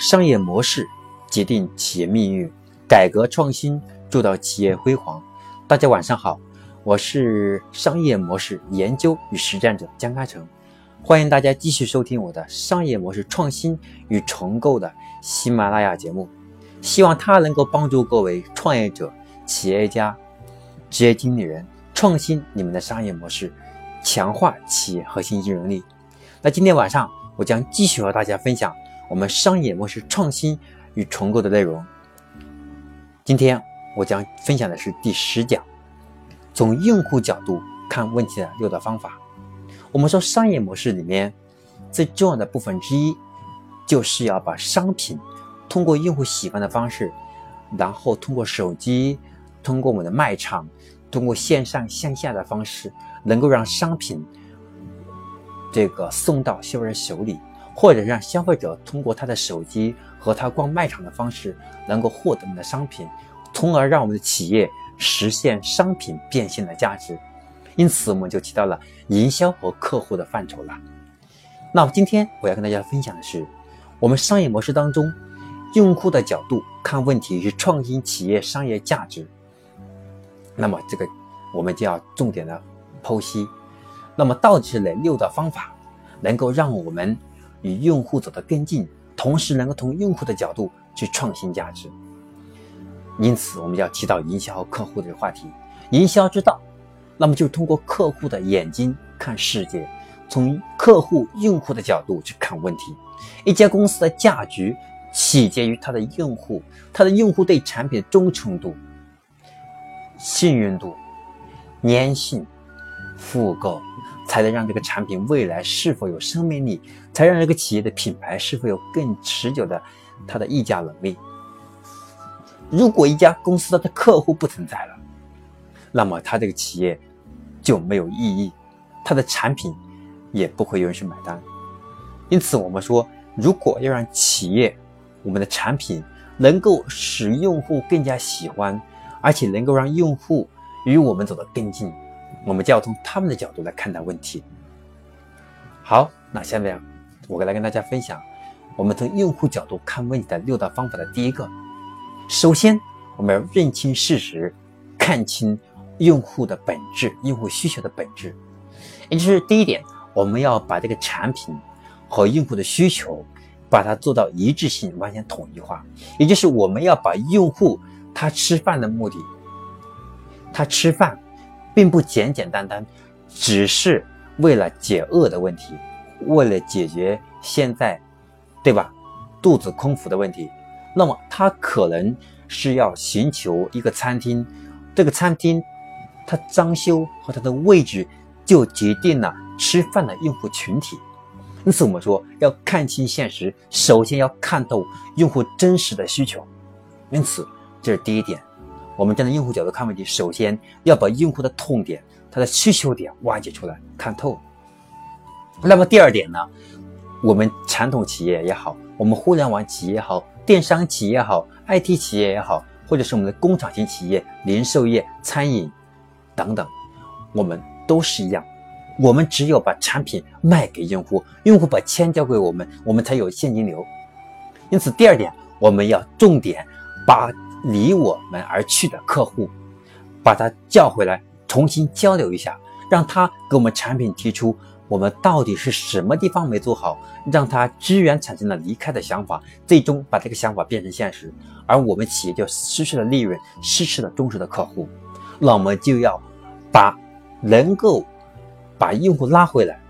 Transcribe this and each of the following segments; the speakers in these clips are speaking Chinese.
商业模式决定企业命运，改革创新铸造企业辉煌。大家晚上好，我是商业模式研究与实战者江开成，欢迎大家继续收听我的商业模式创新与重构的喜马拉雅节目，希望它能够帮助各位创业者、企业家、职业经理人创新你们的商业模式，强化企业核心竞争力。那今天晚上我将继续和大家分享。我们商业模式创新与重构的内容。今天我将分享的是第十讲，从用户角度看问题的六大方法。我们说商业模式里面最重要的部分之一，就是要把商品通过用户喜欢的方式，然后通过手机、通过我们的卖场、通过线上线下的方式，能够让商品这个送到消费者手里。或者让消费者通过他的手机和他逛卖场的方式，能够获得我们的商品，从而让我们的企业实现商品变现的价值。因此，我们就提到了营销和客户的范畴了。那，今天我要跟大家分享的是，我们商业模式当中，用户的角度看问题是创新企业商业价值。那么，这个我们就要重点的剖析。那么，到底是哪六大方法能够让我们？与用户走得更近，同时能够从用户的角度去创新价值。因此，我们要提到营销和客户这个话题。营销之道，那么就是通过客户的眼睛看世界，从客户、用户的角度去看问题。一家公司的价值起结于它的用户，它的用户对产品的忠诚度、信任度、粘性、复购。才能让这个产品未来是否有生命力，才让这个企业的品牌是否有更持久的它的溢价能力。如果一家公司它的客户不存在了，那么它这个企业就没有意义，它的产品也不会有人去买单。因此，我们说，如果要让企业我们的产品能够使用户更加喜欢，而且能够让用户与我们走得更近。我们就要从他们的角度来看待问题。好，那下面我来跟大家分享我们从用户角度看问题的六大方法的第一个。首先，我们要认清事实，看清用户的本质，用户需求的本质。也就是第一点，我们要把这个产品和用户的需求把它做到一致性，完全统一化。也就是我们要把用户他吃饭的目的，他吃饭。并不简简单单，只是为了解饿的问题，为了解决现在，对吧？肚子空腹的问题，那么他可能是要寻求一个餐厅，这个餐厅它装修和它的位置就决定了吃饭的用户群体。因此，我们说要看清现实，首先要看透用户真实的需求。因此，这是第一点。我们站在用户角度看问题，首先要把用户的痛点、他的需求点挖掘出来，看透。那么第二点呢？我们传统企业也好，我们互联网企业也好，电商企业也好，IT 企业也好，或者是我们的工厂型企业、零售业、餐饮等等，我们都是一样。我们只有把产品卖给用户，用户把钱交给我们，我们才有现金流。因此，第二点，我们要重点把。离我们而去的客户，把他叫回来，重新交流一下，让他给我们产品提出我们到底是什么地方没做好，让他支援产生了离开的想法，最终把这个想法变成现实，而我们企业就失去了利润，失去了忠实的客户。那我们就要把能够把用户拉回来，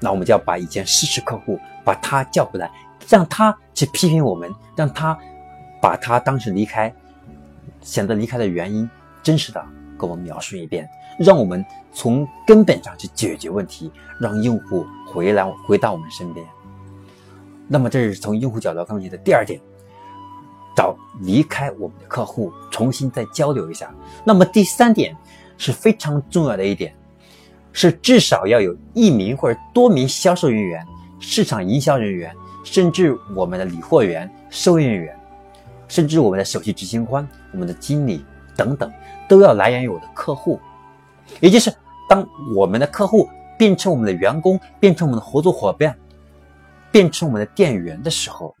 那我们就要把以前失去客户把他叫回来，让他去批评我们，让他。把他当时离开，选择离开的原因，真实的给我们描述一遍，让我们从根本上去解决问题，让用户回来回到我们身边。那么这是从用户角度看问题的第二点，找离开我们的客户，重新再交流一下。那么第三点是非常重要的一点，是至少要有一名或者多名销售人员、市场营销人员，甚至我们的理货员、收银员。甚至我们的首席执行官、我们的经理等等，都要来源于我的客户，也就是当我们的客户变成我们的员工、变成我们的合作伙伴、变成我们的店员的时候，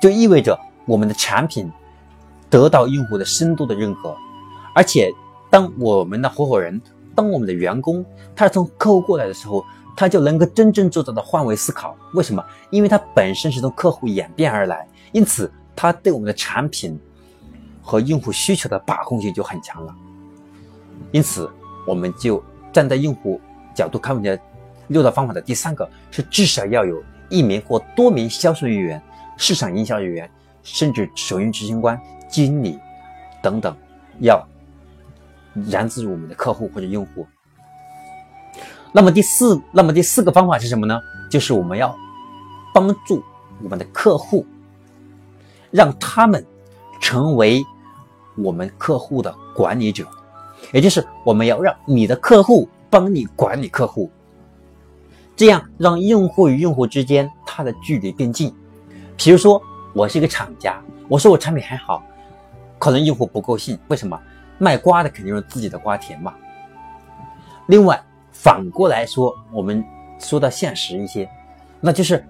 就意味着我们的产品得到用户的深度的认可，而且当我们的合伙人、当我们的员工，他是从客户过来的时候，他就能够真正做到的换位思考。为什么？因为他本身是从客户演变而来，因此他对我们的产品和用户需求的把控性就很强了。因此，我们就站在用户角度看问题的六大方法的第三个是，至少要有一名或多名销售人员。市场营销人员，甚至首运执行官、经理等等，要燃自我们的客户或者用户。那么第四，那么第四个方法是什么呢？就是我们要帮助我们的客户，让他们成为我们客户的管理者，也就是我们要让你的客户帮你管理客户，这样让用户与用户之间它的距离更近。比如说，我是一个厂家，我说我产品很好，可能用户不够信。为什么？卖瓜的肯定是自己的瓜甜嘛。另外，反过来说，我们说到现实一些，那就是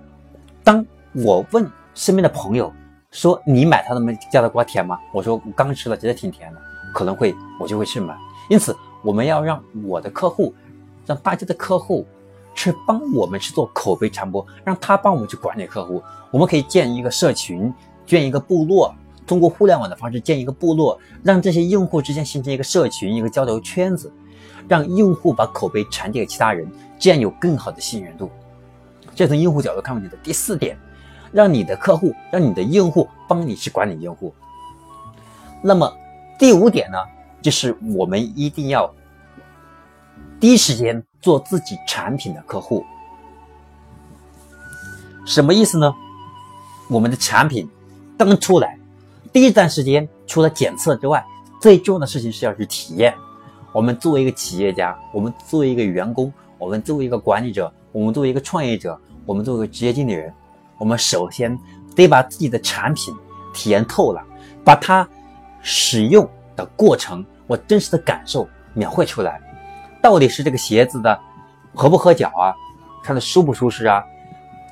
当我问身边的朋友说：“你买他们家的瓜甜吗？”我说：“我刚吃了，觉得挺甜的。”可能会我就会去买。因此，我们要让我的客户，让大家的客户。去帮我们去做口碑传播，让他帮我们去管理客户。我们可以建一个社群，建一个部落，通过互联网的方式建一个部落，让这些用户之间形成一个社群、一个交流圈子，让用户把口碑传递给其他人，这样有更好的信任度。这从用户角度看问题的第四点，让你的客户、让你的用户帮你去管理用户。那么第五点呢，就是我们一定要第一时间。做自己产品的客户，什么意思呢？我们的产品刚出来，第一段时间除了检测之外，最重要的事情是要去体验。我们作为一个企业家，我们作为一个员工，我们作为一个管理者，我们作为一个创业者，我们作为一个职业经理人，我们首先得把自己的产品体验透了，把它使用的过程，我真实的感受描绘出来。到底是这个鞋子的合不合脚啊？穿的舒不舒适啊？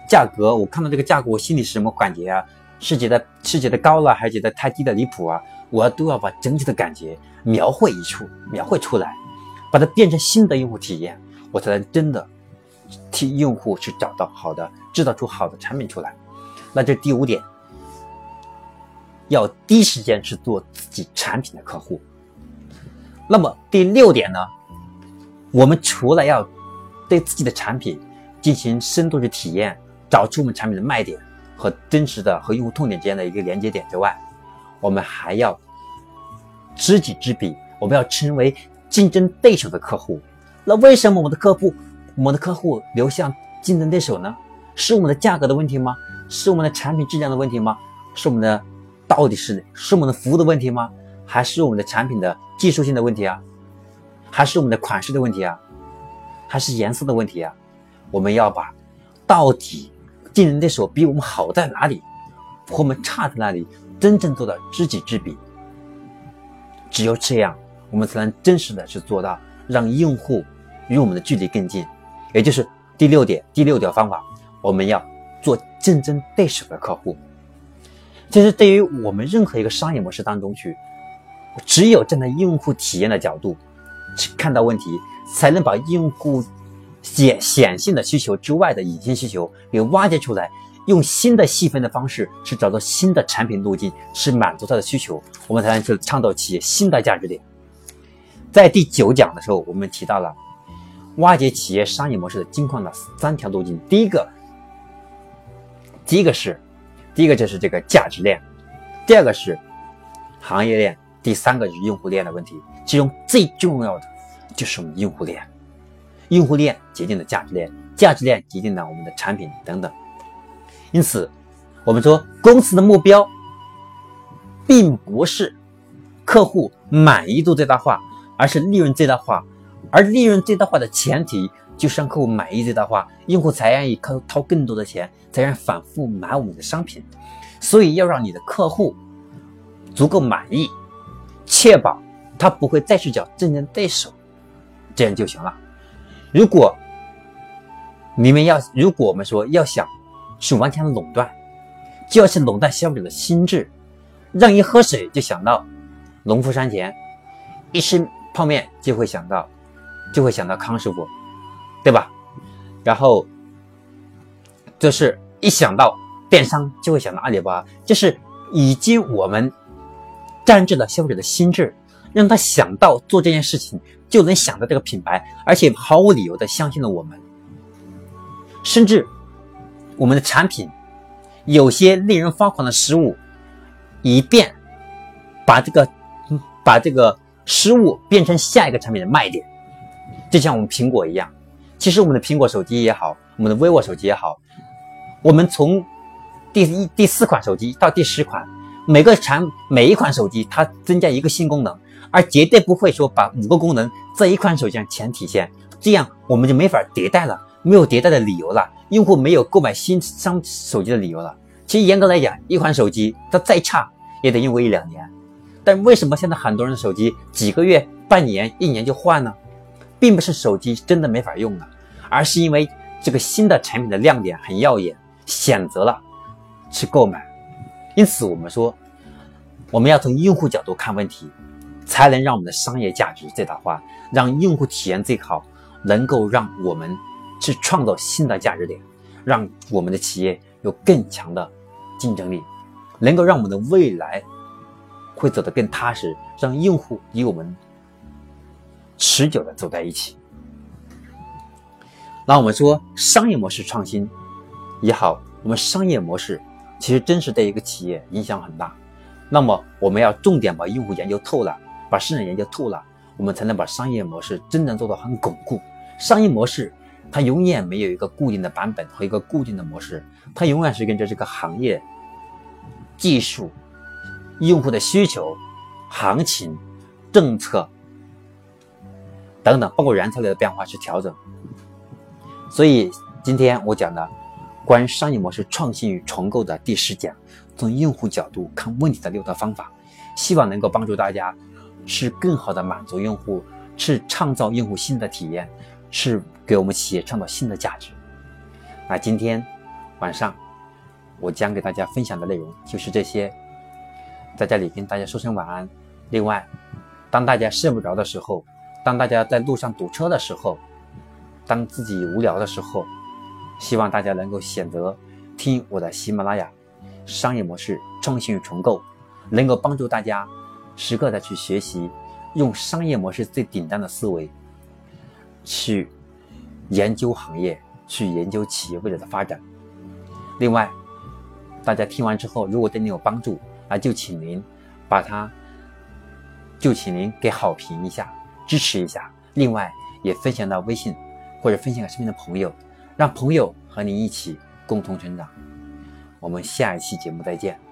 价格，我看到这个价格，我心里是什么感觉啊？是觉得是觉得高了，还是觉得太低的离谱啊？我都要把整体的感觉描绘一处，描绘出来，把它变成新的用户体验，我才能真的替用户去找到好的，制造出好的产品出来。那这第五点，要第一时间去做自己产品的客户。那么第六点呢？我们除了要对自己的产品进行深度的体验，找出我们产品的卖点和真实的和用户痛点之间的一个连接点之外，我们还要知己知彼，我们要成为竞争对手的客户。那为什么我们的客户，我们的客户流向竞争对手呢？是我们的价格的问题吗？是我们的产品质量的问题吗？是我们的到底是是我们的服务的问题吗？还是我们的产品的技术性的问题啊？还是我们的款式的问题啊，还是颜色的问题啊？我们要把到底竞争对手比我们好在哪里，和我们差在哪里，真正做到知己知彼。只有这样，我们才能真实的去做到让用户与我们的距离更近。也就是第六点，第六条方法，我们要做竞争对手的客户。其实，对于我们任何一个商业模式当中去，只有站在用户体验的角度去。看到问题，才能把用户显显性的需求之外的隐性需求给挖掘出来，用新的细分的方式去找到新的产品路径，去满足他的需求，我们才能去创造企业新的价值点。在第九讲的时候，我们提到了挖掘企业商业模式的金矿的三条路径。第一个，第一个是，第一个就是这个价值链，第二个是行业链，第三个是用户链的问题。其中最重要的就是我们用户链，用户链决定了价值链，价值链决定了我们的产品等等。因此，我们说公司的目标并不是客户满意度最大化，而是利润最大化。而利润最大化的前提就是让客户满意最大化，用户才愿意掏掏更多的钱，才愿反复买我们的商品。所以，要让你的客户足够满意，确保。他不会再去找竞争对手，这样就行了。如果你们要，如果我们说要想去完全垄断，就要去垄断消费者的心智，让一喝水就想到农夫山泉，一吃泡面就会想到，就会想到康师傅，对吧？然后就是一想到电商就会想到阿里巴巴，就是已经我们占据了消费者的心智，让他想到做这件事情就能想到这个品牌，而且毫无理由的相信了我们，甚至我们的产品有些令人发狂的失误，以便把这个把这个失误变成下一个产品的卖点，就像我们苹果一样。其实我们的苹果手机也好，我们的 vivo 手机也好，我们从第一第四款手机到第十款，每个产每一款手机它增加一个新功能，而绝对不会说把五个功能在一款手机上全体现，这样我们就没法迭代了，没有迭代的理由了，用户没有购买新商手机的理由了。其实严格来讲，一款手机它再差也得用个一两年，但为什么现在很多人的手机几个月、半年、一年就换呢？并不是手机真的没法用了，而是因为这个新的产品的亮点很耀眼，选择了去购买。因此，我们说，我们要从用户角度看问题，才能让我们的商业价值最大化，让用户体验最好，能够让我们去创造新的价值点，让我们的企业有更强的竞争力，能够让我们的未来会走得更踏实，让用户与我们。持久的走在一起。那我们说商业模式创新也好，我们商业模式其实真实对一个企业影响很大。那么我们要重点把用户研究透了，把市场研究透了，我们才能把商业模式真正做到很巩固。商业模式它永远没有一个固定的版本和一个固定的模式，它永远是跟着这个行业、技术、用户的需求、行情、政策。等等，包括原材料的变化去调整。所以今天我讲的关于商业模式创新与重构的第十讲，从用户角度看问题的六套方法，希望能够帮助大家是更好的满足用户，是创造用户新的体验，是给我们企业创造新的价值。那今天晚上我将给大家分享的内容就是这些，在这里跟大家说声晚安。另外，当大家睡不着的时候。当大家在路上堵车的时候，当自己无聊的时候，希望大家能够选择听我的喜马拉雅商业模式创新与重构，能够帮助大家时刻的去学习，用商业模式最顶端的思维去研究行业，去研究企业未来的发展。另外，大家听完之后，如果对你有帮助，那就请您把它，就请您给好评一下。支持一下，另外也分享到微信，或者分享给身边的朋友，让朋友和你一起共同成长。我们下一期节目再见。